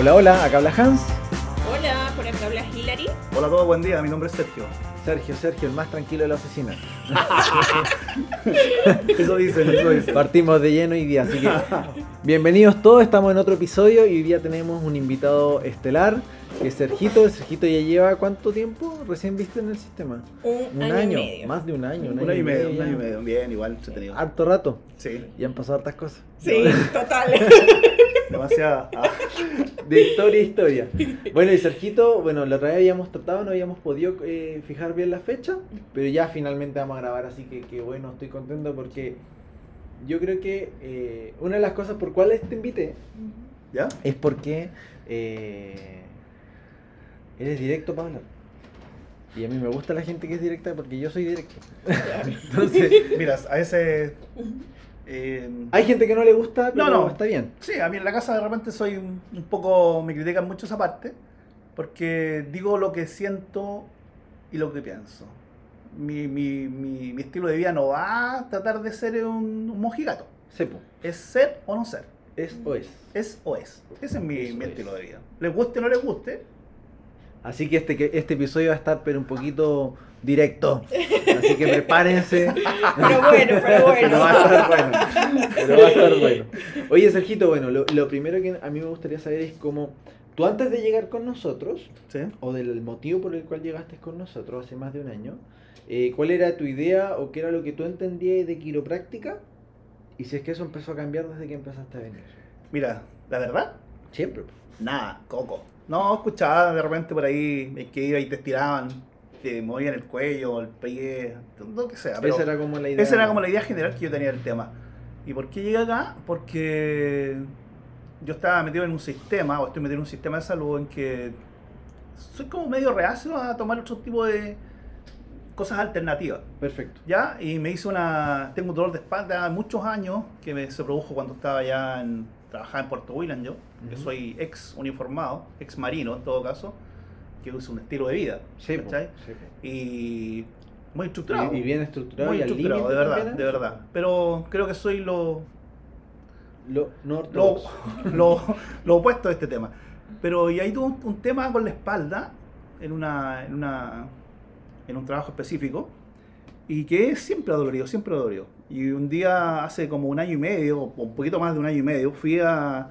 Hola, hola, acá habla Hans. Hola, por acá habla Hilary. Hola a todos, buen día, mi nombre es Sergio. Sergio, Sergio, el más tranquilo de la oficina. Eso dicen, eso dicen. Partimos de lleno hoy día, así que bienvenidos todos, estamos en otro episodio y hoy día tenemos un invitado estelar, que es Sergito. Sergito ya lleva cuánto tiempo recién viste en el sistema? Un, año, y medio. más de un año. Un año y medio, un año y medio, bien, igual entretenido. Harto rato. Sí, Y han pasado hartas cosas. Sí, total. demasiado. ah, De historia a historia. Bueno, y Sergito, bueno, la otra vez habíamos tratado, no habíamos podido eh, fijar bien la fecha, pero ya finalmente vamos a grabar, así que, que bueno, estoy contento porque yo creo que eh, una de las cosas por cuales te invité ¿Ya? es porque eh, eres directo para hablar. Y a mí me gusta la gente que es directa porque yo soy directo. Entonces, Mira, a veces. Eh, hay gente que no le gusta, pero No, no. está bien. sí, a mí en la casa de repente soy un, un poco. Me critican mucho esa parte, porque digo lo que siento y lo que pienso. Mi, mi, mi, mi estilo de vida no va a tratar de ser un, un mojigato. Sepo, Es ser o no ser. es o es. Es o es. Ese es mi, Eso mi es. estilo de vida. Les guste o no les guste, Así que este, que este episodio va a estar pero un poquito directo. Así que prepárense. Pero bueno, pero bueno. Pero va a estar bueno. Pero va a estar bueno. Oye, Sergito, bueno, lo, lo primero que a mí me gustaría saber es cómo tú antes de llegar con nosotros, ¿sí? o del motivo por el cual llegaste con nosotros hace más de un año, eh, ¿cuál era tu idea o qué era lo que tú entendías de quiropráctica? Y si es que eso empezó a cambiar desde que empezaste a venir. Mira, la verdad, Siempre. Nada, coco. No, escuchaba de repente por ahí que iba y te estiraban, te movían el cuello, el pie, lo que sea. Pero esa era como la idea. esa era como la idea general que yo tenía del tema. ¿Y por qué llegué acá? Porque yo estaba metido en un sistema, o estoy metido en un sistema de salud en que soy como medio reacio a tomar otro tipo de cosas alternativas. Perfecto. ¿ya? Y me hizo una... Tengo un dolor de espalda muchos años que me, se produjo cuando estaba ya en... Trabajaba en Puerto William yo, que Ujú. soy ex uniformado, ex marino en todo caso, que es un estilo de vida, Sí, ¿cachai? sí. Y muy estructurado. Y, bien estructurado muy y al estructurado, límite de verdad, también, de ¿eh? verdad. Pero creo que soy lo, Lo, no lo, lo, lo opuesto de este tema. Pero y ahí tuve un, un tema con la espalda, en una, en una en un trabajo específico, y que siempre ha dolorido, siempre ha dolorido. Y un día, hace como un año y medio, o un poquito más de un año y medio, fui a,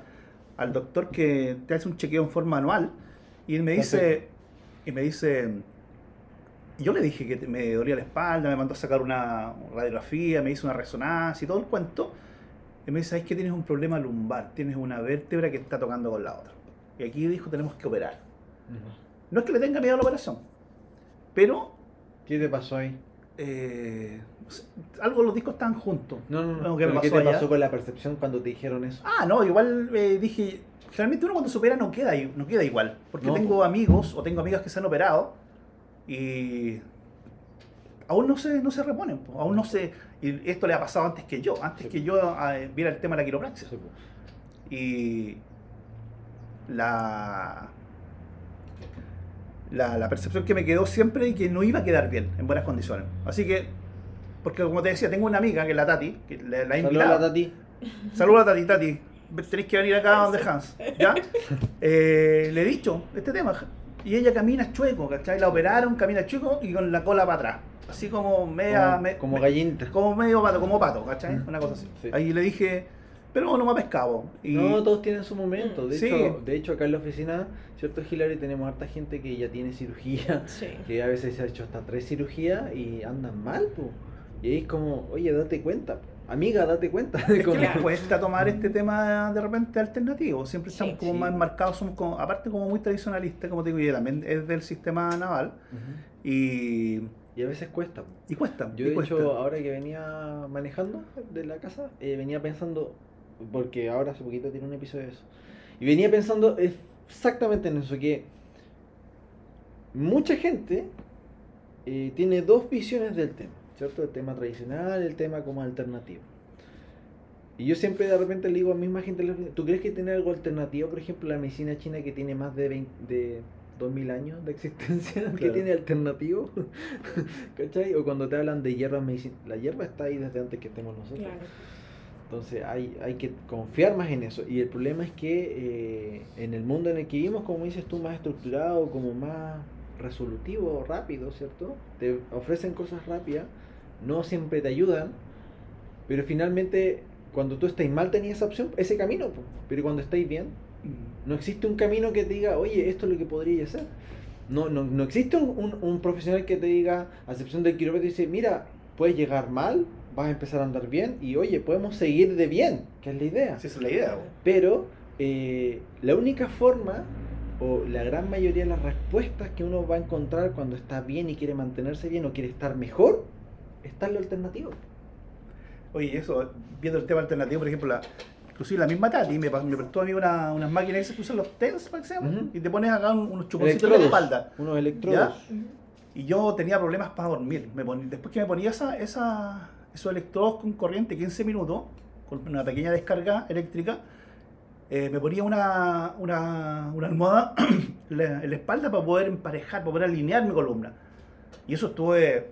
al doctor que te hace un chequeo en forma anual, y él me dice. Y me dice, yo le dije que me dolía la espalda, me mandó a sacar una radiografía, me hizo una resonancia y todo el cuento, y me dice, ¿sabes que tienes un problema lumbar? Tienes una vértebra que está tocando con la otra. Y aquí dijo, tenemos que operar. No es que le tenga miedo a la operación, pero ¿Qué te pasó ahí? eh, algo los discos estaban juntos. No, no, no. ¿qué me pero ¿Qué pasó te allá? pasó con la percepción cuando te dijeron eso? Ah, no, igual eh, dije, generalmente uno cuando se opera no queda, i- no queda igual, porque No, tengo amigos o tengo amigas que se han operado y aún no se, no se reponen, po, aún no se... Y esto le ha pasado antes que yo, antes Sí, que yo eh, viera el tema de la quiropraxia. Sí, y la, la, la percepción que me quedó siempre y que no iba a quedar bien, en buenas condiciones. Así que, porque como te decía, tengo una amiga que es la Tati, que la, la he Saludos a invitado. la Tati. Saludos a Tati, Tati. Tenéis que venir acá donde Hans, ¿ya? Eh, le he dicho este tema. Y ella camina chueco, ¿cachai? La operaron, camina chueco y con la cola para atrás. Así como media... Como, me- como me- gallinita. como medio pato, como pato, ¿cachai? Mm. Una cosa así. Sí. Ahí le dije, pero no me ha pescado. Y, No, todos tienen su momento. De, Sí. hecho, de hecho, acá en la oficina, ¿cierto, Hilary? Tenemos harta gente que ya tiene cirugía, Sí. que a veces se ha hecho hasta tres cirugías y andan mal, po. Y ahí es como, oye, date cuenta. po. Amiga, date cuenta. Es que Como- les cuesta tomar este tema de repente alternativo. Siempre estamos Sí, como sí. más marcados, somos como, aparte como muy tradicionalistas, como te digo, y también es del sistema naval. Y, Y a veces cuesta. y cuesta. Yo y de cuesta. hecho, ahora que venía manejando de la casa, eh, venía pensando, porque ahora hace poquito tiene un episodio de eso, y venía pensando exactamente en eso, que mucha gente eh, tiene dos visiones del tema, ¿cierto? El tema tradicional, el tema como alternativo. Y yo siempre de repente le digo a la misma gente, ¿tú crees que tiene algo alternativo? Por ejemplo, la medicina china que tiene más de, 20 de 2000 años de existencia, ¿qué Claro. tiene alternativo? ¿Cachai? O cuando te hablan de hierbas la hierba está ahí desde antes que estemos nosotros. Claro. Entonces hay, hay que confiar más en eso. Y el problema es que eh, en el mundo en el que vivimos, como dices tú, más estructurado, como más resolutivo, rápido, ¿cierto? Te ofrecen cosas rápidas, no siempre te ayudan, pero finalmente cuando tú estás mal tenías esa opción, ese camino, pero cuando estáis bien, no existe un camino que te diga, oye, esto es lo que podría hacer. No, no, no existe un, un, profesional que te diga, a excepción del quirófano, dice, mira, puedes llegar mal, vas a empezar a andar bien y oye, podemos seguir de bien, que es la idea. Sí, esa es la idea. Pero eh, la única forma o la gran mayoría de las respuestas que uno va a encontrar cuando está bien y quiere mantenerse bien o quiere estar mejor, está lo alternativo. Oye, eso, viendo el tema alternativo, por ejemplo, la, inclusive la misma Tati me, me prestó a mí una, unas máquinas que se usan los TENS, para que se y te pones acá unos chuponcitos en la espalda. Unos electrodos. Y yo tenía problemas para dormir. Me después que me ponía esa, esa, esos electrodos con corriente 15 minutos, con una pequeña descarga eléctrica, eh, me ponía una, una, una almohada en la, espalda para poder emparejar, para poder alinear mi columna. Y eso estuve,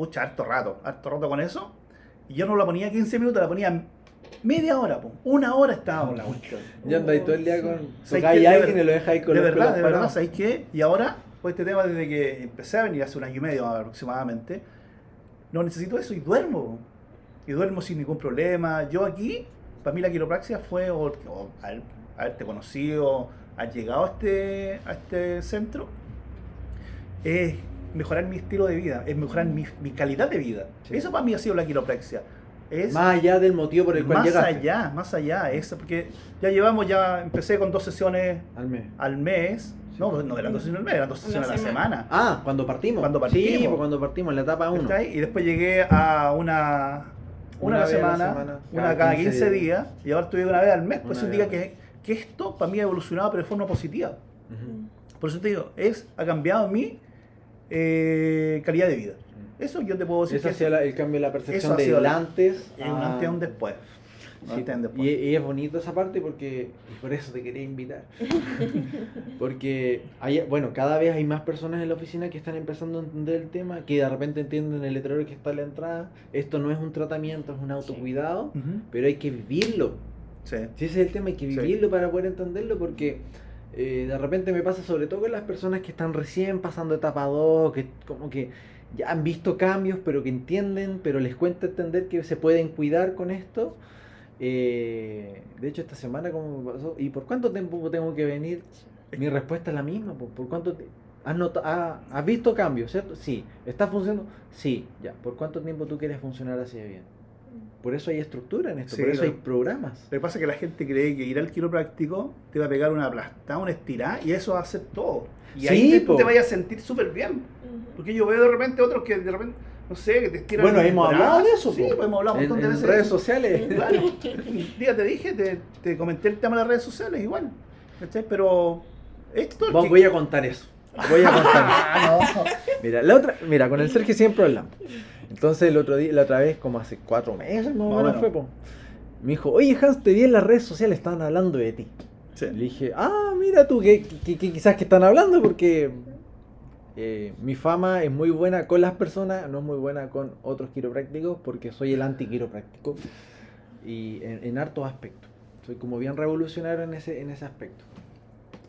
pucha, harto rato, harto rato con eso. Y yo no la ponía 15 minutos, la ponía media hora, una hora estaba con la cuestión. Ya andáis todo el día con. Tocáis a alguien y lo dejáis con De verdad, de verdad, ¿sabéis qué? Y ahora, pues este tema desde que empecé a venir hace un año y medio aproximadamente, no necesito eso y duermo. Y duermo sin ningún problema. Yo aquí, para mí la quiropraxia fue o, haberte conocido, haber llegado a este, a este centro, es mejorar mi estilo de vida, es mejorar mi, mi calidad de vida. Eso para mí ha sido la quiropraxia. Es más allá del motivo por el cual más llegaste. Más allá, más allá. Es porque ya llevamos, ya empecé con dos sesiones al mes. Al mes no, no eran dos sesiones al mes, eran dos sesiones a la semana. Ah, cuando partimos. Cuando partimos. Sí, pues cuando partimos, en la etapa 1. Y después llegué a una, una, a la semana, una cada 15, días. y ahora estuve una vez al mes. Pues eso indica que, que, esto para mí ha evolucionado, pero de forma positiva. Por eso te digo, es, ha cambiado mi eh, calidad de vida. Eso yo te puedo decir. Eso ha sido el cambio de la percepción del antes. Y un antes y un después y, es bonito esa parte porque por eso te quería invitar. porque hay, bueno, cada vez hay más personas en la oficina que están empezando a entender el tema, que de repente entienden el letrero que está en la entrada. Esto no es un tratamiento, es un autocuidado, pero hay que vivirlo. Sí. ese es el tema, hay que vivirlo para poder entenderlo porque eh, de repente me pasa sobre todo con las personas que están recién pasando etapa 2, que como que ya han visto cambios, pero que entienden, pero les cuesta entender que se pueden cuidar con esto. Eh, de hecho, esta semana, ¿cómo me pasó? ¿Y por cuánto tiempo tengo que venir? Mi respuesta es la misma. ¿Por, cuánto has, has visto cambios, cierto? Sí. ¿Está funcionando? Sí. Ya. ¿Por cuánto tiempo tú quieres funcionar así de bien? Por eso hay estructura en esto, por eso hay programas. Lo que pasa es que la gente cree que ir al quiropráctico te va a pegar una aplastada, una estirada y eso va a hacer todo. Y ahí te, te vayas a sentir súper bien. Porque yo veo de repente otros que de repente no sé, que te estiran. Bueno, hemos hablado de eso. Sí, pues hemos hablado un montón de veces. En redes sociales. Claro. día te dije, te, te, comenté el tema de las redes sociales, igual. ¿Cachai? Pero esto. Vos, Voy a contar eso. Voy a contar ah, no. Mira, la otra, mira, con el Sergio siempre hablamos. Entonces el otro día, la otra vez, como hace cuatro meses más o menos fue, me dijo, oye Hans, te vi en las redes sociales, estaban hablando de ti. Sí. Le dije, ah, mira tú, que, que, que quizás que están hablando porque eh, mi fama es muy buena con las personas, no es muy buena con otros quiroprácticos porque soy el anti-quiropráctico y en, hartos aspectos. Soy como bien revolucionario en ese, en ese aspecto.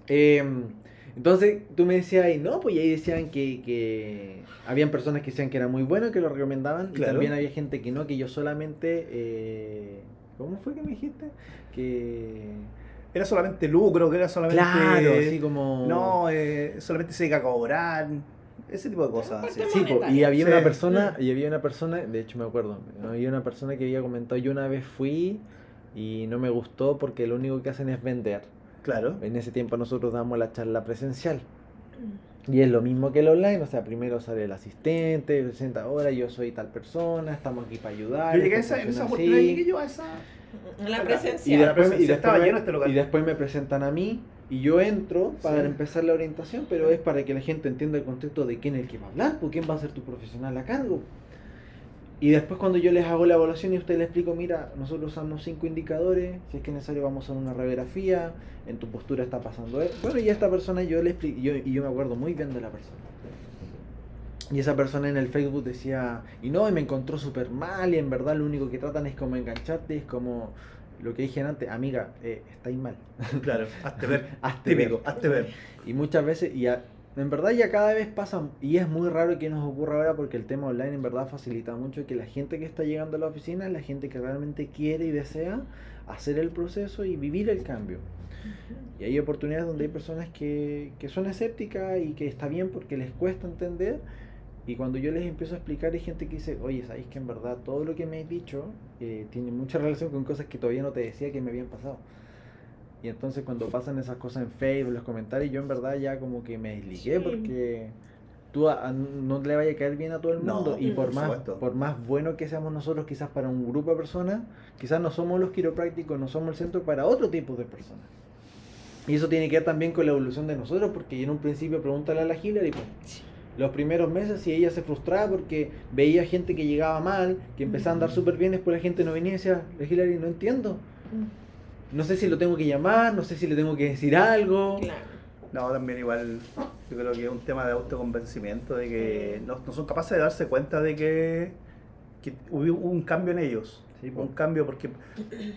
Em, entonces tú me decías, y no, pues ahí decían que, que, habían personas que decían que era muy bueno, que lo recomendaban, y también había gente que no, que yo solamente... Eh, ¿Cómo fue que me dijiste? Que era solamente lucro, que era solamente. Claro, así como. No, eh, solamente se dedica a cobrar. Ese tipo de cosas. Sí, y había una persona, y había una persona, de hecho me acuerdo, había una persona que había comentado, yo una vez fui y no me gustó porque lo único que hacen es vender. Claro. En ese tiempo nosotros damos la charla presencial. Y es lo mismo que el online, o sea, primero sale el asistente, presenta ahora yo soy tal persona, estamos aquí para ayudar. Yo llegué a esa, en esa oportunidad, llegué yo a esa la. Y después, y estaba lleno este lugar. Y después me presentan a mí y yo entro para empezar la orientación, pero es para que la gente entienda el contexto de quién es el que va a hablar, por quién va a ser tu profesional a cargo. Y después cuando yo les hago la evaluación y usted le explico, mira, nosotros usamos cinco indicadores, si es que es necesario vamos a hacer una radiografía, en tu postura está pasando esto. Bueno, y esta persona yo le explico, y yo, y yo me acuerdo muy bien de la persona. Y esa persona en el Facebook decía, y no, y me encontró súper mal, y en verdad lo único que tratan es como engancharte, es como lo que dije antes, amiga, eh, estáis mal. Claro, hazte ver. hazte Típico, ver. hazte ver. Y muchas veces, y a- en verdad ya cada vez pasa, y es muy raro que nos ocurra ahora porque el tema online en verdad facilita mucho que la gente que está llegando a la oficina es la gente que realmente quiere y desea hacer el proceso y vivir el cambio. Y hay oportunidades donde hay personas que, que son escépticas y que está bien porque les cuesta entender. Y cuando yo les empiezo a explicar, hay gente que dice, oye, ¿sabéis que en verdad todo lo que me has dicho eh, tiene mucha relación con cosas que todavía no te decía que me habían pasado? Y entonces cuando pasan esas cosas en Facebook, en los comentarios, yo en verdad ya como que me desligué Sí. porque tú a- a- no le vaya a caer bien a todo el No, mundo. y por por más, supuesto. por más bueno que seamos nosotros, quizás para un grupo de personas, quizás no somos los quiroprácticos, no somos el centro para otro tipo de personas. Y eso tiene que ver también con la evolución de nosotros, porque en un principio pregúntale a la Hillary, pues, los primeros meses si ella se frustraba porque veía gente que llegaba mal, que empezaba a andar súper bien, después la gente no venía y decía, la Hillary, no entiendo. No sé si lo tengo que llamar, no sé si le tengo que decir algo. Claro. No, también igual, yo creo que es un tema de autoconvencimiento, de que no, no son capaces de darse cuenta de que, que hubo un cambio en ellos. Sí, un po. cambio porque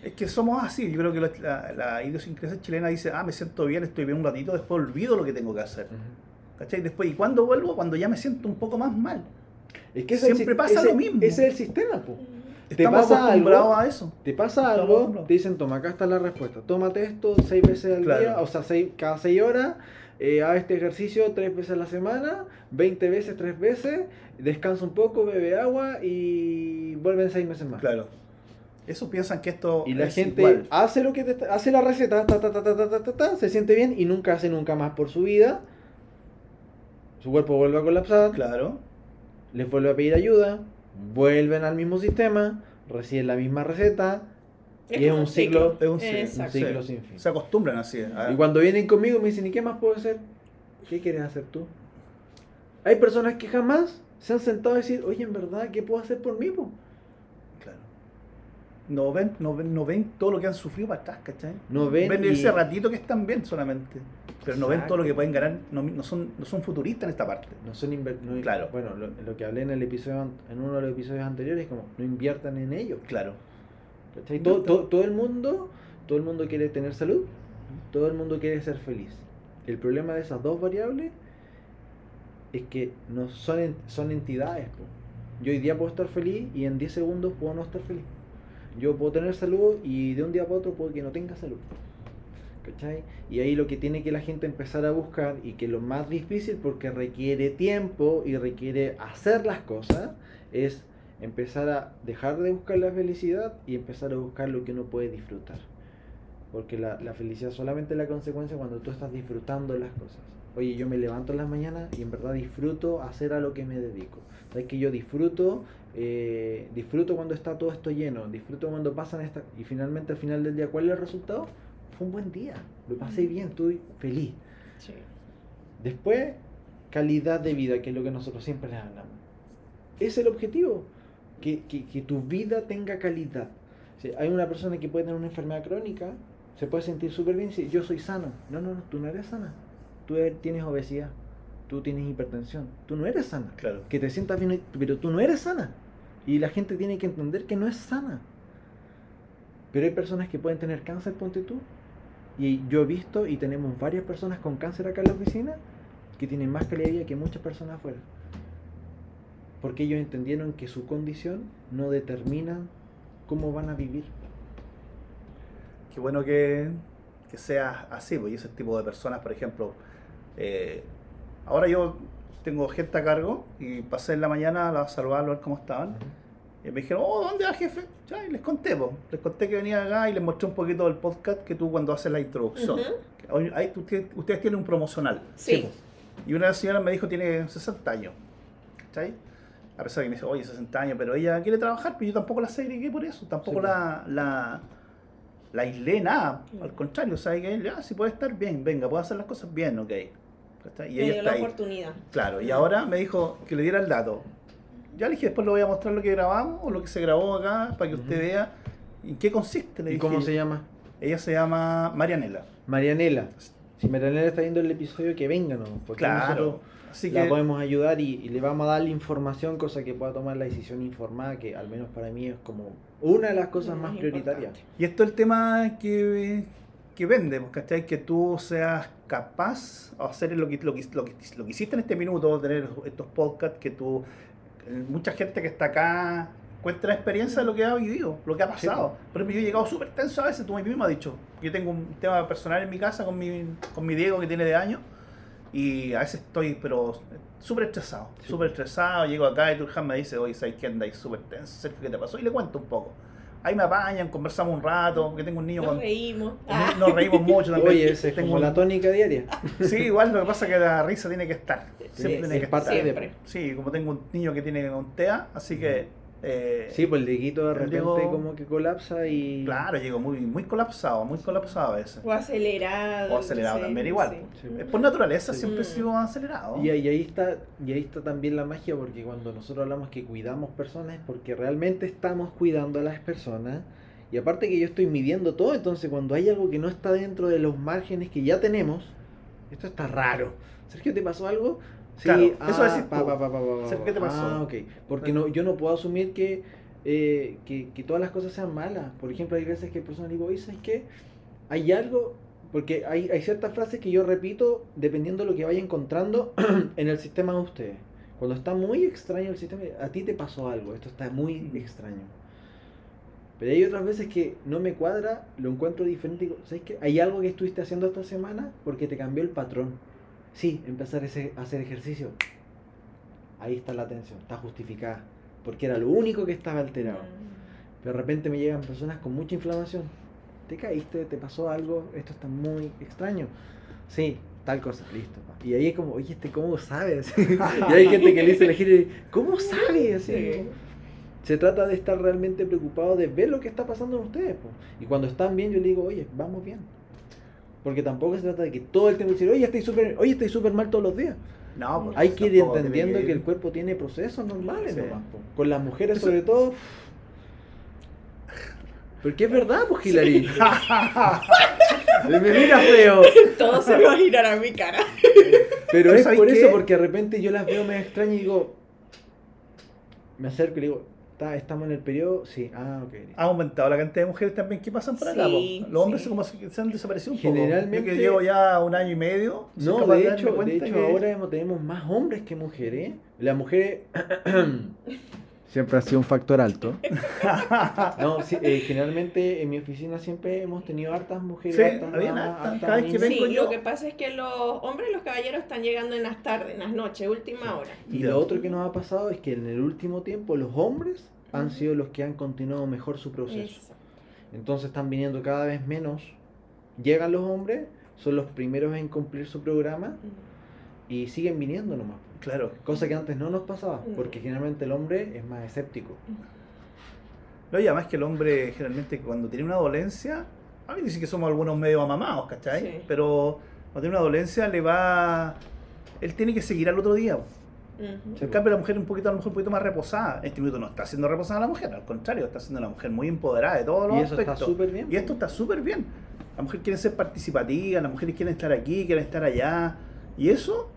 es que somos así. Yo creo que la, la, la idiosincrasia chilena dice, ah, me siento bien, estoy bien un ratito, después olvido lo que tengo que hacer. Ujú. ¿Cachai? Después, ¿y cuándo vuelvo? Cuando ya me siento un poco más mal. Es que ese es el Siempre si- pasa ese- lo mismo. Ese es el sistema, po te pasa algo. Te pasa algo, dicen, toma, acá está la respuesta. Tómate esto seis veces al día, o sea, seis, cada seis horas. Eh, haz este ejercicio tres veces a la semana, 20 veces, tres veces, descansa un poco, bebe agua y vuelven seis meses más. Claro. Eso piensan que esto. Y la es gente igual. hace lo que hace la receta, ta, ta, ta, se siente bien y nunca hace nunca más por su vida. Su cuerpo vuelve a colapsar. Claro. Les vuelve a pedir ayuda vuelven al mismo sistema, reciben la misma receta y es un ciclo, Es un ciclo. un Exacto. ciclo Sí. sin fin. Se acostumbran así. a- Y cuando vienen conmigo me dicen, ¿y qué más puedo hacer? ¿Qué quieres hacer tú? Hay personas que jamás se han sentado a decir, oye, en verdad, ¿qué puedo hacer por mí? po?". No ven, no, ven, no ven todo lo que han sufrido para atrás, ¿cachai? No ven y- ese ratito que están bien solamente. Pero no ven todo lo que pueden ganar. No, no son, no son futuristas en esta parte. No son no- Claro. Bueno, lo, lo que hablé en el episodio en uno de los episodios anteriores, como no inviertan en ello. Claro. ¿cachai? Todo, todo, todo el mundo, todo el mundo quiere tener salud, todo el mundo quiere ser feliz. El problema de esas dos variables es que no son, son entidades. Yo hoy día puedo estar feliz y en 10 segundos puedo no estar feliz. Yo puedo tener salud y de un día para otro puedo que no tenga salud. ¿Cachai? Y ahí lo que tiene que la gente empezar a buscar y que lo más difícil porque requiere tiempo y requiere hacer las cosas es empezar a dejar de buscar la felicidad y empezar a buscar lo que uno puede disfrutar. Porque la, la felicidad solamente es la consecuencia cuando tú estás disfrutando las cosas. Oye, yo me levanto en las mañanas y en verdad disfruto hacer a lo que me dedico. Sabes que yo disfruto, eh, disfruto cuando está todo esto lleno, disfruto cuando pasan estas... Y finalmente al final del día, ¿cuál es el resultado? Fue un buen día, lo pasé bien, estoy feliz. Sí. Después, calidad de vida, que es lo que nosotros siempre les hablamos. Es el objetivo, que, que, que tu vida tenga calidad. Si hay una persona que puede tener una enfermedad crónica, se puede sentir súper bien y dice, yo soy sano. No, no, no, tú no eres sana. Tú tienes obesidad, tú tienes hipertensión, tú no eres sana. Claro. Que te sientas bien, pero tú no eres sana. Y la gente tiene que entender que no es sana. Pero hay personas que pueden tener cáncer, ponte tú. Y yo he visto y tenemos varias personas con cáncer acá en la oficina que tienen más calidad de vida que muchas personas afuera. Porque ellos entendieron que su condición no determina cómo van a vivir. Qué bueno que, que sea así, y ese tipo de personas, por ejemplo, eh, ahora yo tengo gente a cargo y pasé en la mañana a saludarlo a ver cómo estaban. Y me dijeron, oh, ¿dónde va jefe? Ya, y les conté, po. les conté que venía acá y les mostré un poquito del podcast que tú cuando haces la introducción. Que hoy- ahí tienes- ustedes tienen un promocional. Sí. Y una señora me dijo tiene 60 años. ¿Cachai? A pesar de que me dice, oye, 60 años, pero ella quiere trabajar, pero yo tampoco la segregué por eso, tampoco Sí, la, la, la aislé nada. Al contrario, ¿sabes que Ya, si puede estar bien, venga, puede hacer las cosas bien, ok. ¿Cachai? Y Me ella dio está la ahí. oportunidad. Claro, y ahora me dijo que le diera el dato. Ya le dije, después le voy a mostrar lo que grabamos o lo que se grabó acá para que usted vea en qué consiste. Le ¿Y dije. cómo se llama? Ella se llama Marianela. Marianela. Si Marianela está viendo el episodio, que venga, ¿no? Porque Claro. nosotros Así la podemos ayudar y, y le vamos a dar la información, cosa que pueda tomar la decisión informada, que al menos para mí es como una de las cosas más más prioritarias. Y esto es el tema que, que vende, ¿cachai? Que tú seas capaz de hacer lo que, lo, que, lo, que, lo que hiciste en este minuto, tener estos podcasts, que tú, mucha gente que está acá cuenta la experiencia de lo que ha vivido, lo que ha pasado. Por ejemplo, yo he llegado súper tenso a veces, tú mismo has dicho, yo tengo un tema personal en mi casa con mi, con mi Diego que tiene de años, y a veces estoy, pero súper estresado, Sí. súper estresado, llego acá y Turhan me dice, oye, ¿sabes qué andáis súper tenso? ¿qué te pasó? Y le cuento un poco. Ahí me apañan, conversamos un rato, porque tengo un niño Nos con... reímos. Ah, Nos reímos mucho también. Oye, esa es Tengo como un- la tónica diaria. Sí, igual lo que pasa es que la risa tiene que estar. Siempre Sí, tiene es que parte estar. de- siempre. Sí, como tengo un niño que tiene un TEA, así que. Eh, Sí, pues el Dieguito de repente como que colapsa y... Claro, llego muy, muy colapsado, muy colapsado a veces. O acelerado. O acelerado sí, también igual. sí. Sí. Es por naturaleza Sí. siempre Mm. sido acelerado. Y ahí, y ahí está, y ahí está también la magia, porque cuando nosotros hablamos que cuidamos personas es porque realmente estamos cuidando a las personas. Y aparte que yo estoy midiendo todo, entonces cuando hay algo que no está dentro de los márgenes que ya tenemos, esto está raro. Sergio, ¿te pasó algo? Sí, Claro, eso ah, decís pa, pa, ¿qué te pasó? Ah, ok. Porque no, yo no puedo asumir que, eh, que, que todas las cosas sean malas. Por ejemplo, hay veces que personas digo, oye, ¿sabes qué? Hay algo, porque hay, hay ciertas frases que yo repito dependiendo de lo que vaya encontrando en el sistema de ustedes. Cuando está muy extraño el sistema, a ti te pasó algo, esto está muy extraño. Pero hay otras veces que no me cuadra, lo encuentro diferente digo, ¿sabes qué? Hay algo que estuviste haciendo esta semana porque te cambió el patrón. Sí, empezar ese- a hacer ejercicio. Ahí está la atención, está justificada. Porque era lo único que estaba alterado. Mm. Pero de repente me llegan personas con mucha inflamación. ¿Te caíste? ¿Te pasó algo? Esto está muy extraño. Sí, tal cosa, listo. pa. Y ahí es como, oye, este cómo sabe. Así. y hay gente que le dice elegir, ¿cómo sabe? Así, Sí. como- Se trata de estar realmente preocupado de ver lo que está pasando en ustedes. po. Y cuando están bien, yo le digo, oye, vamos bien. Porque tampoco se trata de que todo el tiempo decir, oye, estoy súper oye, estoy súper mal todos los días. No, pues, Hay que ir entendiendo que- que el cuerpo tiene procesos normales Sí. nomás. Con las mujeres sobre todo. Porque es verdad, pues Hilary. Me mira feo. Todo se va a girar a mi cara. Pero Pero es ¿sabes por qué? eso, porque de repente yo las veo me extraño y digo. Me acerco y le digo, "¿Está- ¿estamos en el periodo? Sí, ah, ok. listo". Ha aumentado la cantidad de mujeres también que pasan por acá. Po. Los hombres sí. como se, se han desaparecido un Generalmente- poco. Yo que llevo ya un año y medio. No, de hecho, de hecho que- ahora hemos- tenemos más hombres que mujeres. Las mujeres siempre ha sido un factor alto. No, sí, eh, generalmente en mi oficina siempre hemos tenido hartas mujeres. Sí, hartas cada vez que vengo Sí, yo- lo que pasa es que los hombres, los caballeros están llegando en las tardes, en las noches, última hora. Y Ya. lo otro que nos ha pasado es que en el último tiempo los hombres han sido los que han continuado mejor su proceso. Eso. Entonces están viniendo cada vez menos. Llegan los hombres, son los primeros en cumplir su programa y siguen viniendo nomás. Claro. Cosa que antes no nos pasaba, Mm. porque generalmente el hombre es más escéptico. No, y además que el hombre generalmente cuando tiene una dolencia, a mí dicen que somos algunos medio amamados, ¿cachai? Sí. Pero cuando tiene una dolencia le va... Él tiene que seguir al otro día. Ujú. Sí. En cambio la mujer un poquito, a lo mejor un poquito más reposada. En este minuto no está siendo reposada la mujer, al contrario, está siendo la mujer muy empoderada de todos los Y eso está aspectos. súper bien. Y esto está súper bien. Las mujeres quieren ser participativas, las mujeres quieren estar aquí, quieren estar allá. Y eso,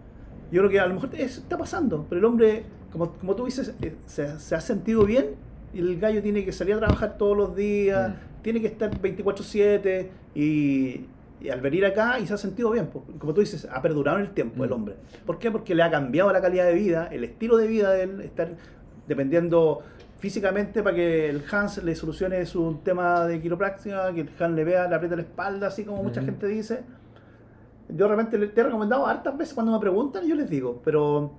yo creo que a lo mejor eso está pasando. Pero el hombre, como, como tú dices, eh, se, se ha sentido bien y el gallo tiene que salir a trabajar todos los días, Mm. tiene que estar 24/7 y, y al venir acá y se ha sentido bien. Como tú dices, ha perdurado en el tiempo el Mm. hombre. ¿Por qué? Porque le ha cambiado la calidad de vida, el estilo de vida de él, estar dependiendo físicamente para que el Hans le solucione su tema de quiropráctica, que el Hans le vea, le apriete la espalda, así como mucha Ujú. gente dice. Yo realmente le- te he recomendado hartas veces cuando me preguntan, yo les digo, pero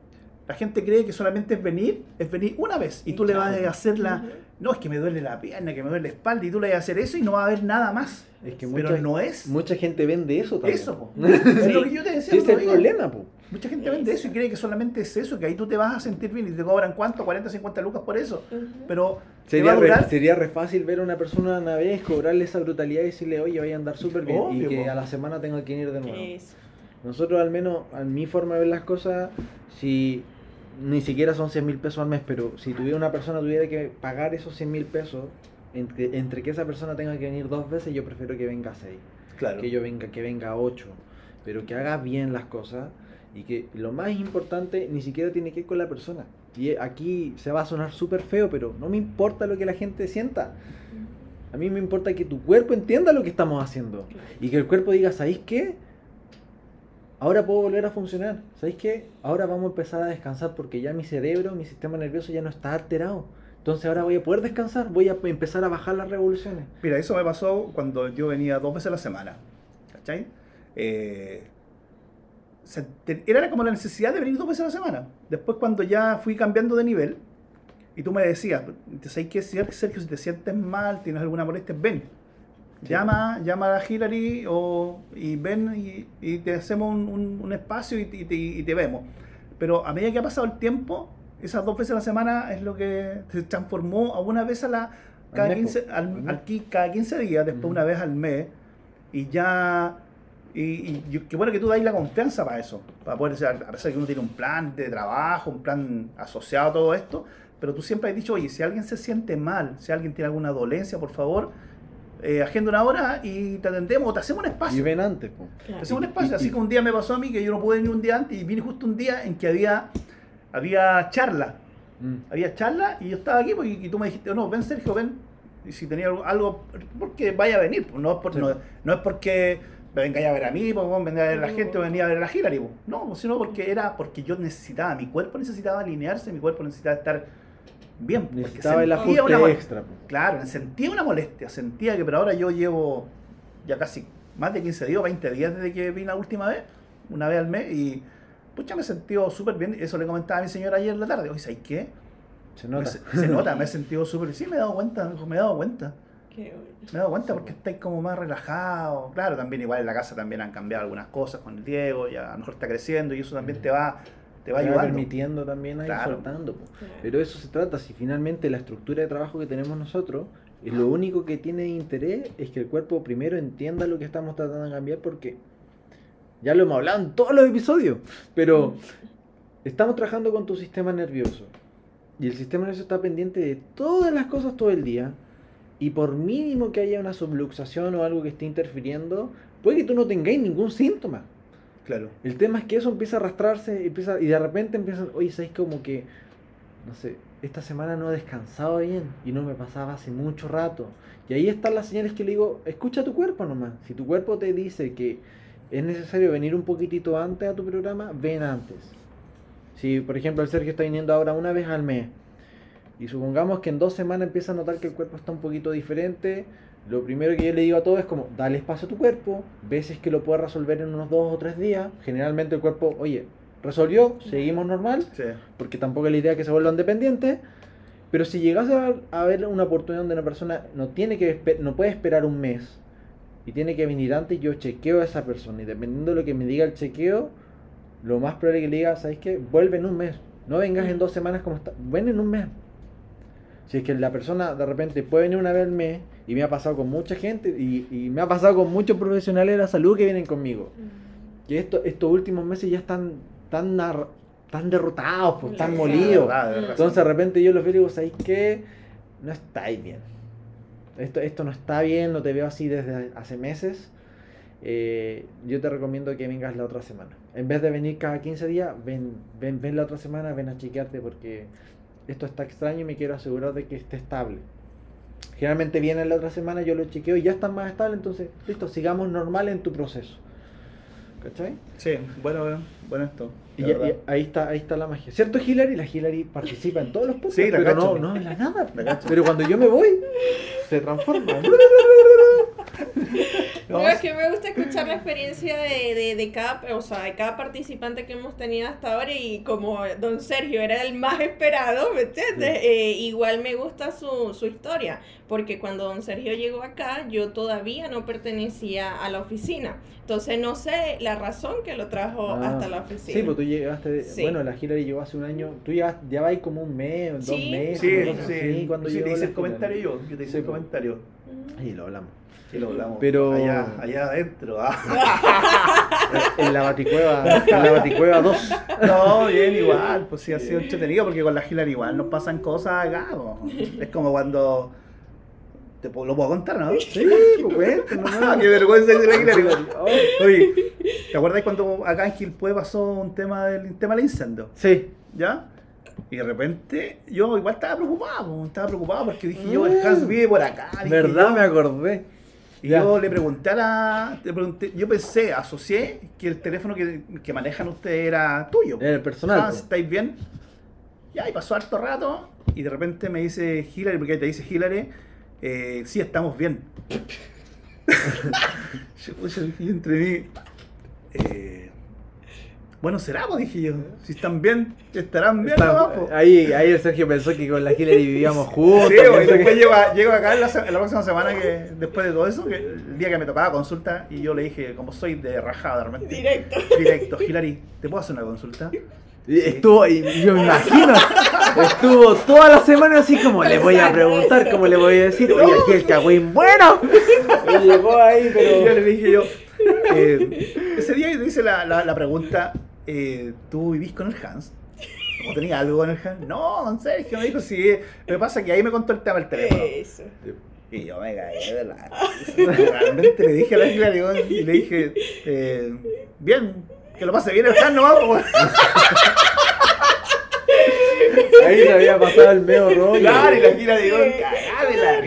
la gente cree que solamente es venir, es venir una vez y tú le vas a hacer la... No, es que me duele la pierna, que me duele la espalda y tú le vas a hacer eso y no va a haber nada más. Es que Pero mucha, no es mucha gente vende eso también. eso. po. Es lo que yo te decía. Sí, es el día. problema, po. Mucha gente vende eso y cree que solamente es eso, que ahí tú te vas a sentir bien y te cobran cuánto, 40, 50 lucas por eso. Pero Sería re, sería re fácil ver a una persona una vez, cobrarle esa brutalidad y decirle, oye, vaya a andar súper bien. Obvio, y que po. a la semana tenga que ir de nuevo. Eso. Nosotros, al menos, a mi forma de ver las cosas, si ni siquiera son 100 mil pesos al mes, pero si tuviera una persona tuviera que pagar esos 100 mil pesos, entre, entre que esa persona tenga que venir dos veces, yo prefiero que venga seis. Claro. Que yo venga, que venga ocho. Pero que haga bien las cosas Y que lo más importante ni siquiera tiene que ver con la persona. Y aquí se va a sonar súper feo, pero no me importa lo que la gente sienta. A mí me importa que tu cuerpo entienda lo que estamos haciendo. Y que el cuerpo diga, ¿sabéis qué? Ahora puedo volver a funcionar. ¿Sabéis qué? Ahora vamos a empezar a descansar porque ya mi cerebro, mi sistema nervioso ya no está alterado. Entonces ahora voy a poder descansar, voy a empezar a bajar las revoluciones. Mira, eso me pasó cuando yo venía dos veces a la semana. ¿Cachai? Eh, era como la necesidad de venir dos veces a la semana. Después cuando ya fui cambiando de nivel, y tú me decías, ¿sabes qué, Sergio? Si te sientes mal, tienes alguna molestia, ven. Sí. Llama, llama a Hillary o, y ven y, y te hacemos un, un- un espacio y, te- y te, y te vemos. Pero a medida que ha pasado el tiempo, esas dos veces a la semana es lo que se transformó a una vez a la, cada, mes, 15, po. al- Al al cada 15 días, después Ujú. una vez al mes, y ya. Y, qué bueno que tú dais la confianza para eso, para poder ser, a pesar de que uno tiene un plan de trabajo, un plan asociado a todo esto, pero tú siempre has dicho, oye, si alguien se siente mal, si alguien tiene alguna dolencia, por favor, eh, agenda una hora y te atendemos o te hacemos un espacio. Y ven antes. po. Te hacemos un espacio. Y- y- Así que un día me pasó a mí que yo no pude venir un día antes y vine justo un día en que había, había charla. Mm. Había charla y yo estaba aquí pues, y, y tú me dijiste, no, ven Sergio, ven. Y si tenía algo- algo, porque vaya a venir, pues, no, es por- Sí. no, no es porque me vengáis a ver a mí, pues, venga a ver a la gente o venía a ver a la Hillary, pues. no, pues, sino porque era porque yo necesitaba, mi cuerpo necesitaba alinearse, mi cuerpo necesitaba estar bien. porque Necesitaba el una ajuste mol- extra. po. Claro, sentía una molestia, sentía que, pero ahora yo llevo ya casi más de 15 días, 20 días desde que vine la última vez, una vez al mes, y pucha, me he sentido súper bien. Eso le comentaba a mi señora ayer en la tarde. Oye, ¿sabes qué? Se Me nota. Se, se nota, me he sentido súper. Sí, me he dado cuenta, me he dado cuenta. Qué bueno. Me he dado cuenta porque estáis como más relajados. Claro, también igual en la casa también han cambiado algunas cosas con el Diego, ya a lo mejor está creciendo y eso también te va, te va Te va ayudando. permitiendo también a ir Claro. soltando. Claro. Pero eso se trata, si finalmente la estructura de trabajo que tenemos nosotros, es lo único que tiene interés es que el cuerpo primero entienda lo que estamos tratando de cambiar porque ya lo hemos hablado en todos los episodios, pero estamos trabajando con tu sistema nervioso y el sistema nervioso está pendiente de todas las cosas todo el día y por mínimo que haya una subluxación o algo que esté interfiriendo, puede que tú no tengáis ningún síntoma. Claro. El tema es que eso empieza a arrastrarse empieza, y de repente empiezan, oye, ¿sabes como que, no sé, esta semana no he descansado bien y no me pasaba hace mucho rato? Y ahí están las señales que le digo, escucha tu cuerpo nomás. Si tu cuerpo te dice que es necesario venir un poquitito antes a tu programa, ven antes. Si, por ejemplo, el Sergio está viniendo ahora una vez al mes y supongamos que en dos semanas empieza a notar que el cuerpo está un poquito diferente, lo primero que yo le digo a todos es como, dale espacio a tu cuerpo, veces que lo puedes resolver en unos dos o tres días. Generalmente el cuerpo, oye, resolvió, seguimos normal, Sí. porque tampoco es la idea que se vuelvan dependientes. Pero si llegas a, a ver una oportunidad donde una persona no tiene que no puede esperar un mes y tiene que venir antes, yo chequeo a esa persona y dependiendo de lo que me diga el chequeo, lo más probable que le diga, ¿sabes qué? Vuelve en un mes. No vengas en dos semanas como está. Ven en un mes. Si es que la persona de repente puede venir una vez al mes y me ha pasado con mucha gente y, y me ha pasado con muchos profesionales de la salud que vienen conmigo. Que esto, estos últimos meses ya están tan, tan derrotados, pues, tan molidos. Entonces de repente yo los veo y digo, ¿sabéis qué? No estáis bien. Esto, esto no está bien, no te veo así desde hace meses. Eh, yo te recomiendo que vengas la otra semana. En vez de venir cada 15 días, ven, ven, ven la otra semana, ven a chequearte porque esto está extraño y me quiero asegurar de que esté estable. Generalmente viene la otra semana, yo lo chequeo y ya está más estable, entonces, listo, sigamos normal en tu proceso. ¿Cachai? Sí, bueno, bueno esto. Y, ahí está ahí está la magia. ¿Cierto, Hillary? La Hillary participa en todos los podcasts, Sí, la pero cacho. no, no nada. La cacho. Pero cuando yo me voy, se transforma. No, es que me gusta escuchar la experiencia de, de, de cada, o sea, de cada participante que hemos tenido hasta ahora y como don Sergio era el más esperado, ¿me entiendes? Sí. Eh, igual me gusta su, su historia, porque cuando don Sergio llegó acá yo todavía no pertenecía a la oficina, entonces no sé la razón que lo trajo Ah, hasta la oficina. Sí, pues tú llegaste. Sí. Bueno, la Hillary llegó hace un año. Tú llevas, ya vais como un mes, dos Sí. meses. Sí, sí, cuando sí, te hice el comentario yo, yo te hice Sí, el pues. comentario. Ahí lo hablamos. Sí, lo hablamos. Pero- Allá, allá adentro. ah. En la Baticueva, en la Baticueva 2. No, bien, igual, pues sí, ha sido entretenido porque con la Hillary igual nos pasan cosas acá. Es como cuando Te puedo- lo puedo contar, ¿no? Sí, pues cuéntanos, Ah, no. qué vergüenza dice la Hillary. Oh, Oye, ¿te acuerdas cuando acá en Quilpue pasó un tema del tema del incendio? Sí. ¿Ya? Y de repente yo igual estaba preocupado, estaba preocupado porque dije yo, el Hans vive por acá. dije ¿Verdad? yo. Me acordé. Y Ya. yo le pregunté a la. le pregunté- yo pensé, asocié que el teléfono que, que manejan ustedes era tuyo. Era el personal, Hans. ¿estáis bien? Ya, y pasó harto rato. Y de repente me dice Hillary, porque te dice Hillary, eh, sí, estamos bien. yo, yo dije entre mí. eh, bueno, será, pues, dije yo. Si están bien, estarán bien, Está- po. ahí, ahí el Sergio pensó que con la Hillary vivíamos juntos. Sí, pues, y pensó que- después llego, a- llego acá en la, se- en la próxima semana, que después de todo eso, que el día que me tocaba consulta, y yo le dije, como soy de rajada realmente, Directo. directo, Hilary, ¿te puedo hacer una consulta? Y Estuvo, y yo me imagino, estuvo toda la semana así como le voy a preguntar, como le voy a decir, oye, aquí el cagüín bueno. Y llegó ahí, Y yo pero. le dije yo, eh, ese día hice la, la, la pregunta, eh, ¿tú vivís con el Hans? ¿O tenías algo con el Hans? No, don Sergio, me dijo, sí, lo que pasa es que ahí me contó el tema del teléfono. Eso. Y yo me caí de la. Realmente le dije a la Hillary weón, y le dije, eh, bien, que lo pase bien el Hans nomás, po, weón. Ahí se había pasado el medio rollo. Claro, y la cagada de risa,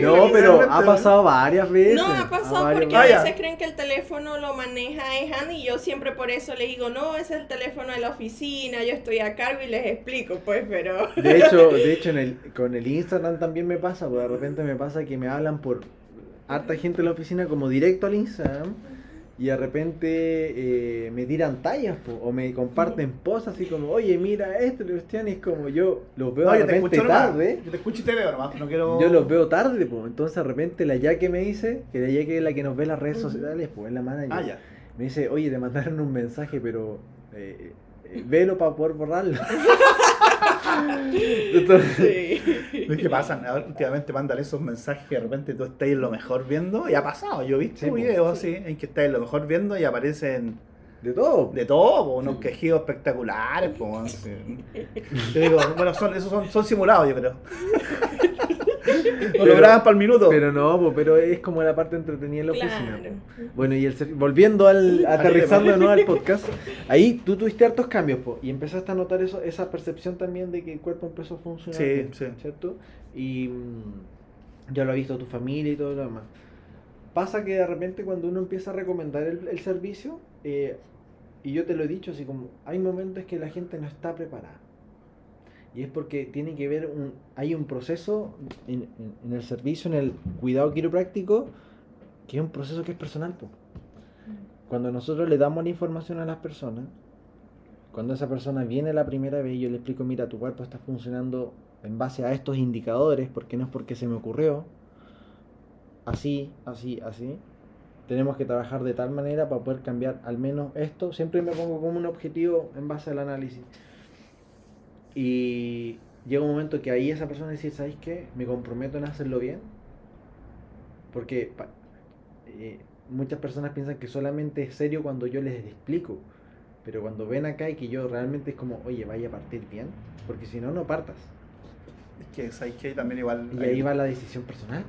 No, pero ha pasado varias veces. No, ha pasado porque a veces creen que el teléfono lo maneja Ejan y yo siempre por eso le digo, no, es el teléfono de la oficina, yo estoy a cargo y les explico, pues, pero... De hecho, de hecho en el, con el Instagram también me pasa, porque de repente me pasa que me hablan por harta gente en la oficina como directo al Instagram y de repente eh, me tiran tallas po, o me comparten posts así como, oye, mira esto, Cristian, y es como yo los veo No, de yo repente nomás. tarde. Yo te escucho y te veo nomás, no quiero... Yo los veo tarde, pues. Entonces de repente la ya que me dice, que la ya que es la que nos ve en las redes sociales, pues es la manager. Ah, ya. Me dice, oye, te mandaron un mensaje, pero eh, velo para poder borrarlo. Entonces, Sí. No es que pasan, ahora últimamente mandan esos mensajes que de repente tú estás en lo mejor viendo, y ha pasado, yo he visto Sí, videos así, en que estás en lo mejor viendo y aparecen de todo. de todo, po, unos quejidos espectaculares, po. Yo digo, bueno, son, esos son, son simulados, yo creo. Lo para el minuto. Pero no, pero es como la parte entretenida en la oficina. Claro. Bueno, y el volviendo al, aterrizando nuevo al podcast, ahí tú tuviste hartos cambios, po, y empezaste a notar eso, esa percepción también de que el cuerpo empezó a funcionar, Sí, bien, sí. ¿cierto? Y mm, ya lo ha visto tu familia y todo lo demás. Pasa que de repente cuando uno empieza a recomendar el, el servicio, eh, y yo te lo he dicho, así como hay momentos que la gente no está preparada. Y es porque tiene que ver, un, hay un proceso en, en- en el servicio, en el cuidado quiropráctico, que es un proceso que es personal. po. Cuando nosotros le damos la información a las personas, cuando esa persona viene la primera vez, yo le explico, mira, tu cuerpo está funcionando en base a estos indicadores, porque no es porque se me ocurrió, así, así, así. Tenemos que trabajar de tal manera para poder cambiar al menos esto. Siempre me pongo como un objetivo en base al análisis. Y llega un momento que ahí esa persona dice, ¿sabes qué? Me comprometo en hacerlo bien. Porque pa- eh, muchas personas piensan que solamente es serio cuando yo les explico. Pero cuando ven acá y que yo realmente es como, oye, vaya a partir bien. Porque si no, no partas. Es que, ¿sabes qué? También igual... Y hay- ahí va la decisión personal.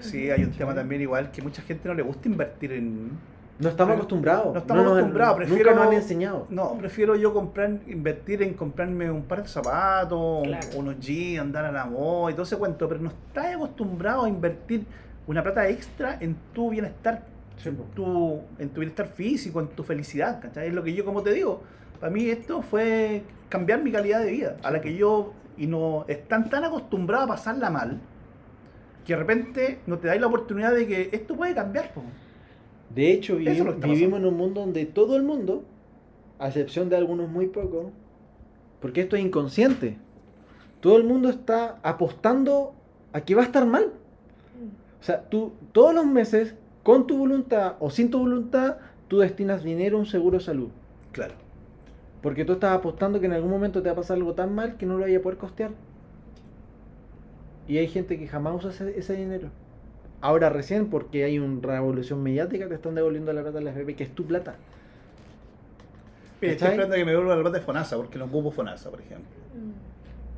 Sí, hay un tema también igual que mucha gente no le gusta invertir en... No estamos Pero- acostumbrados. no estamos nos- acostumbrados, Nunca prefiero- nos han enseñado. No, prefiero yo comprar, invertir en comprarme un par de zapatos, Claro. unos jeans, andar a la moda y todo ese cuento, pero no estás acostumbrado a invertir una plata extra en tu bienestar, Sí, en po. tu, en tu bienestar físico, en tu felicidad, ¿cachai? Es lo que yo, como te digo, para mí esto fue cambiar mi calidad de vida, a la que yo, y no están tan acostumbrados a pasarla mal, que de repente no te dais la oportunidad de que esto puede cambiar, po. De hecho, vivimos, en un mundo donde todo el mundo, a excepción de algunos muy pocos, porque esto es inconsciente, todo el mundo está apostando a que va a estar mal. O sea, tú todos los meses, con tu voluntad o sin tu voluntad, tú destinas dinero a un seguro de salud. Claro. Porque tú estás apostando que en algún momento te va a pasar algo tan mal que no lo vaya a poder costear. Y hay gente que jamás usa ese, ese dinero. Ahora recién, porque hay una revolución mediática, te están devolviendo la plata a la FP, que es tu plata. Mira, estoy esperando que me vuelva la plata de FONASA, porque no ocupo FONASA, por ejemplo.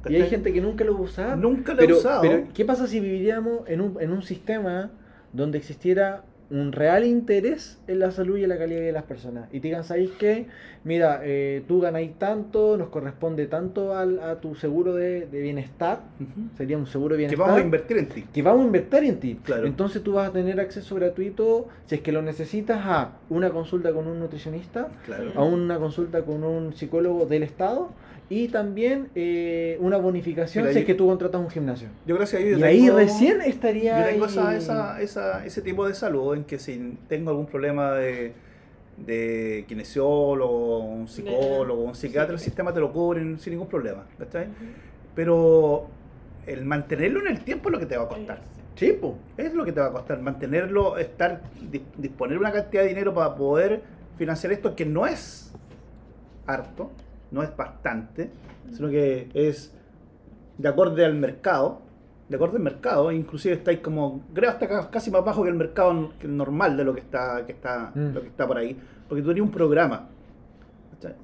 Y hay gente que nunca lo va a usar. Nunca lo pero, ha usado. Pero, ¿qué pasa si viviríamos en un, en un sistema donde existiera un real interés en la salud y en la calidad de vida de las personas? Y te digan, ¿sabéis qué? Mira, eh, tú ganáis tanto, nos corresponde tanto al, a tu seguro de, de bienestar, sería un seguro de Que bienestar. vamos a invertir en ti. que vamos a invertir en ti. Claro. Entonces tú vas a tener acceso gratuito, si es que lo necesitas, a una consulta con un nutricionista, Claro. a una consulta con un psicólogo del Estado y también eh, una bonificación Mira, si es yo- que tú contratas un gimnasio. Yo gracias a Dios Y ahí tengo- recién estaría... Yo tengo ahí- esa, esa, esa- ese tipo de salud en que si tengo algún problema de, de kinesiólogo, un psicólogo, un psiquiatra, el sí. sistema te lo cubren sin ningún problema. ¿cachai? Pero el mantenerlo en el tiempo es lo que te va a costar. Sí, po. Es lo que te va a costar. Mantenerlo, estar, dis- disponer una cantidad de dinero para poder financiar esto, que no es harto, no es bastante, sino que es de acorde al mercado. De acuerdo al mercado, inclusive estáis como, creo hasta ca- casi más bajo que el mercado normal de lo que está, que está, Mm. lo que está por ahí. Porque tú tenías un programa.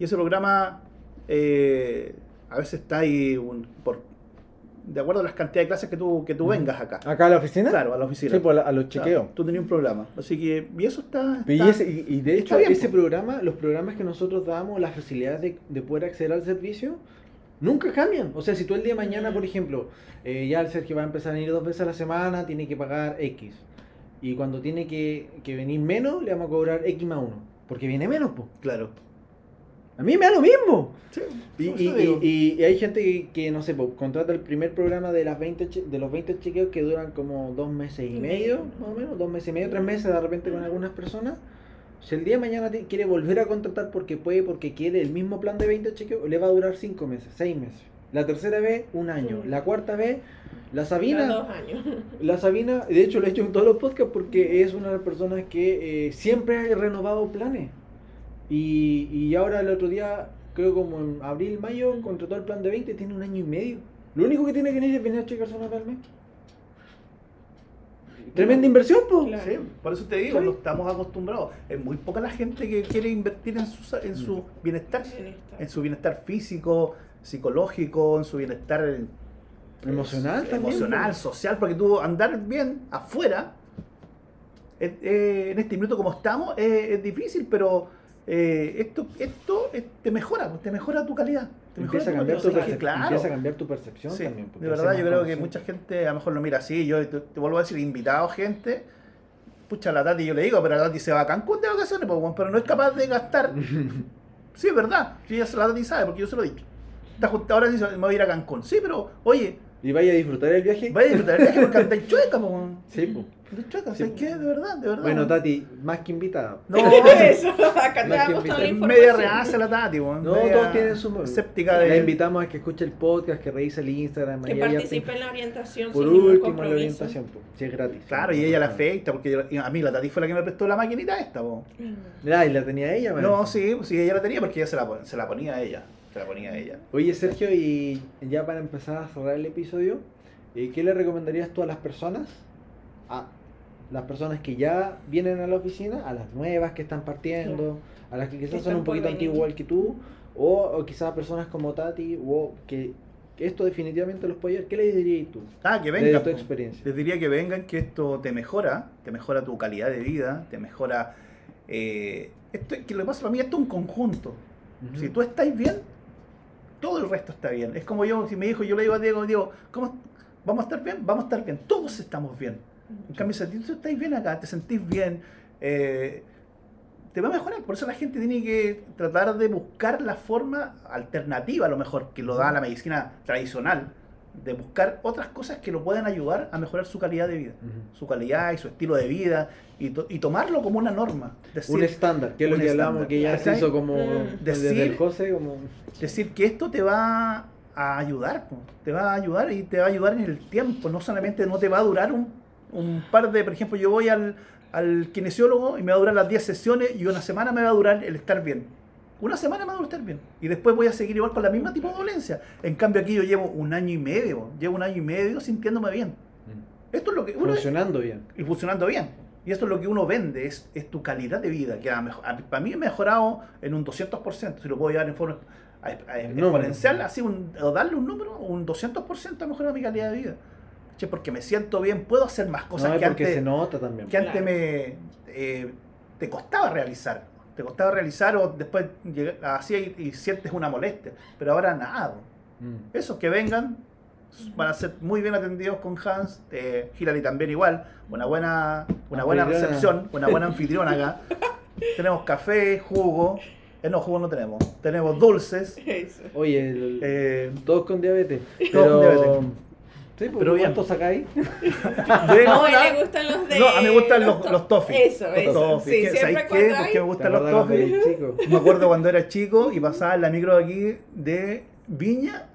Y ese programa eh, a veces está ahí un- por, de acuerdo a las cantidades de clases que tú, que tú vengas acá. ¿Acá a la oficina? Claro, a la oficina. Sí, pues a, los Claro, chequeos. tú tenías un programa. Así que, y eso está. Y, ese- y- y de hecho, bien, ese programa, los programas que nosotros damos, las facilidades de, de poder acceder al servicio, nunca cambian. O sea, si tú el día de mañana, por ejemplo, eh, ya el Sergio va a empezar a ir dos veces a la semana, tiene que pagar X. Y cuando tiene que, que venir menos, le vamos a cobrar X más uno. Porque viene menos, po. Claro. A mí me da lo mismo. Sí, Y, y- y- y hay gente que, que, no sé, po, contrata el primer programa de las 20 che- de los 20 chequeos que duran como dos meses y Y medio, medio. más o menos, dos meses y medio, tres meses de repente con algunas personas. Si el día de mañana te- quiere volver a contratar porque puede, porque quiere el mismo plan de 20 chequeos, le va a durar cinco meses, seis meses. La tercera vez, un año. Mm. La cuarta vez, la Sabina. dos años. La Sabina, de hecho lo he hecho en todos los podcasts porque es una de las personas que eh, siempre ha renovado planes. Y, y ahora el otro día, creo como en abril, mayo, contrató el plan de 20, tiene un año y medio. Lo único que tiene que venir es venir a checarse una vez al mes. Tremenda inversión, pues. Claro. Sí, por eso te digo, Sí. no estamos acostumbrados. Es muy poca la gente que quiere invertir en su, sa- en su bienestar, Bienestar. en su bienestar físico, psicológico, en su bienestar eh, Emocional eh, también, emocional, pues. social, porque tú andar bien afuera, eh, eh, en este minuto como estamos, eh, es difícil, pero eh, esto, esto eh, te mejora, te mejora tu calidad. Te mejora Empieza a tu cambiar tu calidad. percepción. Claro. Empieza a cambiar tu percepción Sí, también. porque de verdad yo creo que mucha gente a lo mejor lo mira así, yo te, te vuelvo a decir, invitado gente, pucha la Tati yo le digo, pero la Tati se va a Cancún de vacaciones, pues, pero no es capaz de gastar. sí, es verdad, sí, la Tati sabe, porque yo se lo he dicho. Ahora dice, me voy a ir a Cancún. Sí, pero, oye, ¿Y vaya a disfrutar el viaje? vaya a disfrutar el viaje porque anda en chueca, weón. Sí. Anda en chueca, Sí, ¿sabes po. qué? De verdad, de verdad. Bueno. Tati, más que invitada. No, Eso, acá te damos toda la es información. media la Tati, weón. No, media todos tienen su escéptica La de... invitamos a que escuche el podcast, que revise el Instagram. Que participe te- en la orientación Por sin último, la orientación, po, si es gratis. Claro, y ella la afecta, porque yo- a mí la Tati fue la que me prestó la maquinita esta, po. Mm. Ah, y la tenía ella, man. No, sí, sí, ella la tenía porque ella se la, se la ponía a ella. Se la ponía a ella. Oye, Sergio, y ya para empezar a cerrar el episodio, eh, ¿qué le recomendarías tú a las personas? A las personas que ya vienen a la oficina, a las nuevas que están partiendo, a las que quizás Que son un poquito antiguas igual que tú, o, o quizás personas como Tati, o que, esto definitivamente los puede ayudar. ¿Qué les dirías tú? Ah, que vengan. tu po. experiencia. Les diría que vengan, que esto te mejora, te mejora tu calidad de vida, te mejora... eh, esto, que lo que pasa para mí esto es un conjunto. Ujú. Si tú estás bien, todo el resto está bien. Es como yo, si me dijo, yo le digo a Diego, Diego, ¿cómo, ¿vamos a estar bien? Vamos a estar bien. Todos estamos bien. En cambio, si tú estás bien acá, te sentís bien, eh, te va a mejorar. Por eso la gente tiene que tratar de buscar la forma alternativa, a lo mejor, que lo da la medicina tradicional, de buscar otras cosas que lo puedan ayudar a mejorar su calidad de vida, su calidad y su estilo de vida, y, to- y tomarlo como una norma. Decir, un estándar, que es lo que hablamos, que ya se hizo como Mm. desde el Decir- José, como... decir que esto te va a ayudar, po. te va a ayudar y te va a ayudar en el tiempo, no solamente no te va a durar un, un par de, por ejemplo, yo voy al, al kinesiólogo y me va a durar las 10 sesiones y una semana me va a durar el estar bien. Una semana me va a estar bien. Y después voy a seguir igual con la misma tipo de dolencia. En cambio aquí yo llevo un año y medio, llevo un año y medio sintiéndome bien. Esto es lo que uno, Funcionando bien. y funcionando bien. Y esto es lo que uno vende, es, es tu calidad de vida, que a a- para mí ha mejorado en un 200%, si lo puedo llevar en forma a- exponencial, así, un, o darle un número, un 200% a mejorar mi calidad de vida. Che, porque me siento bien, puedo hacer más cosas no, que porque antes se nota también. que antes Claro. me eh, te costaba realizar. Te costaba realizar o después llega- así y, y sientes una molestia. Pero ahora nada. Mm. Esos que vengan van a ser muy bien atendidos con Hans. Eh, Hilary también igual. Una buena, una buena Anfitriona. recepción, una buena anfitriona acá. tenemos café, jugo. Eh, no, jugo no tenemos. Tenemos dulces. Eso. Oye, el- Eh, todos con diabetes. Todos Pero, con diabetes. Sí, pues, Pero bien. ¿cuántos sacáis? No, le gustan los de. No, a mí me gustan los, to- los toffees. Eso, Los eso. toffees. Sí, ¿Qué- siempre ¿Sabéis qué? cuando ¿Por hay. qué me gustan los ¿Te acuerdas cuando toffees? Me acuerdo cuando era chico y pasaba en la micro de aquí de Viña,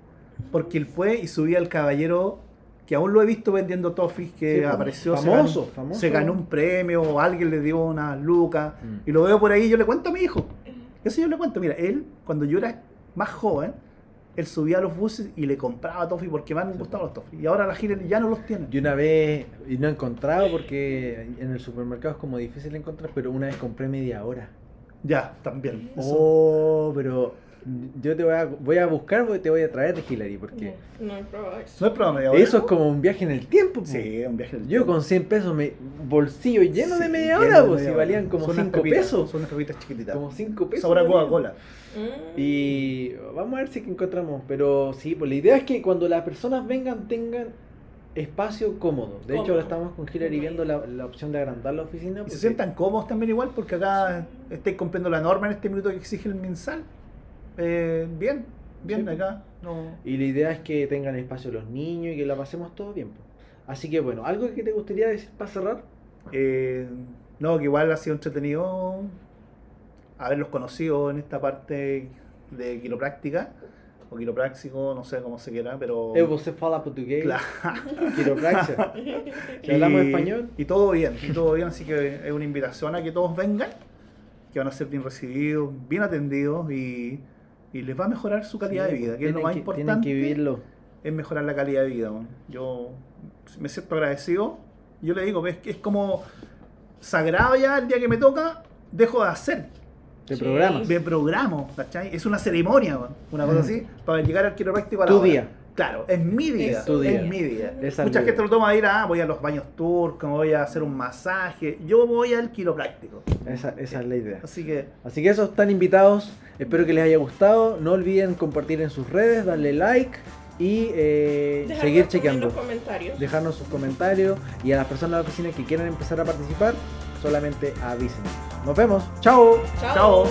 porque él fue y subía el caballero, que aún lo he visto vendiendo toffees, que Sí, pues, apareció, se famoso, ganó, famoso. se ganó un premio, o alguien le dio una lucas, Mm. y lo veo por ahí y yo le cuento a mi hijo. Eso yo le cuento, mira, él, cuando yo era más joven, él subía a los buses y le compraba toffees porque me han gustado los toffees. Y ahora la gira ya no los tiene. Y una vez, y no he encontrado porque en el supermercado es como difícil encontrar, pero una vez compré media hora. Ya, también. Eso. Oh, pero yo te voy a, voy a buscar porque te voy a traer de Hillary, porque No, no he probado eso. ¿No es prueba media hora? eso es como un viaje en el tiempo. po. Sí, un viaje del Yo con 100 pesos, me, bolsillo lleno de media hora, pues si valían como Son unas 5 pepitas, pesos. Son unas pepitas chiquititas. Como 5 pesos. Sabor a valían. Coca-Cola. Mm. Y vamos a ver si que encontramos. Pero sí, pues la idea es que cuando las personas vengan tengan espacio cómodo. De hecho, ahora estamos con Hillary viendo la, la opción de agrandar la oficina. Y se sientan cómodos también igual porque acá estáis cumpliendo la norma en este minuto que exige el mensal. Eh, bien, bien Sí. acá. No. Y la idea es que tengan espacio los niños y que la pasemos todo bien. pues. Así que bueno, ¿algo que te gustaría decir para cerrar? Eh, no, que igual ha sido entretenido haberlos conocido en esta parte de quiropráctica o quiropráctico, no sé cómo se quiera, pero... Eu você fala portugués, Claro. quiropraxia. Si hablamos español, Y todo bien, y todo bien, así que es una invitación a que todos vengan, que van a ser bien recibidos, bien atendidos y, y les va a mejorar su calidad sí, de vida, que es lo más que- importante. Tienen que vivirlo. es mejorar la calidad de vida. man. Yo me siento agradecido. Yo le digo, es, que es como sagrado ya el día que me toca, dejo de hacer, Te Sí. programas. me programo, ¿cachai? Es una ceremonia, man, una cosa Mm. así, para llegar al quiropráctico a la Tu hora. día. Claro, es mi día, Es tu día. es mi día. Esa Mucha es gente lo toma a ir a, ah, voy a los baños turcos, voy a hacer un masaje. Yo voy al quiropráctico. Esa, esa es la idea. Así que Así que eso, están invitados. Espero que les haya gustado. No olviden compartir en sus redes, darle like y eh, seguir chequeando. los comentarios. Dejarnos sus comentarios y a las personas de la oficina que quieran empezar a participar, solamente avisen. Nos vemos. Chao. Chao. Chao.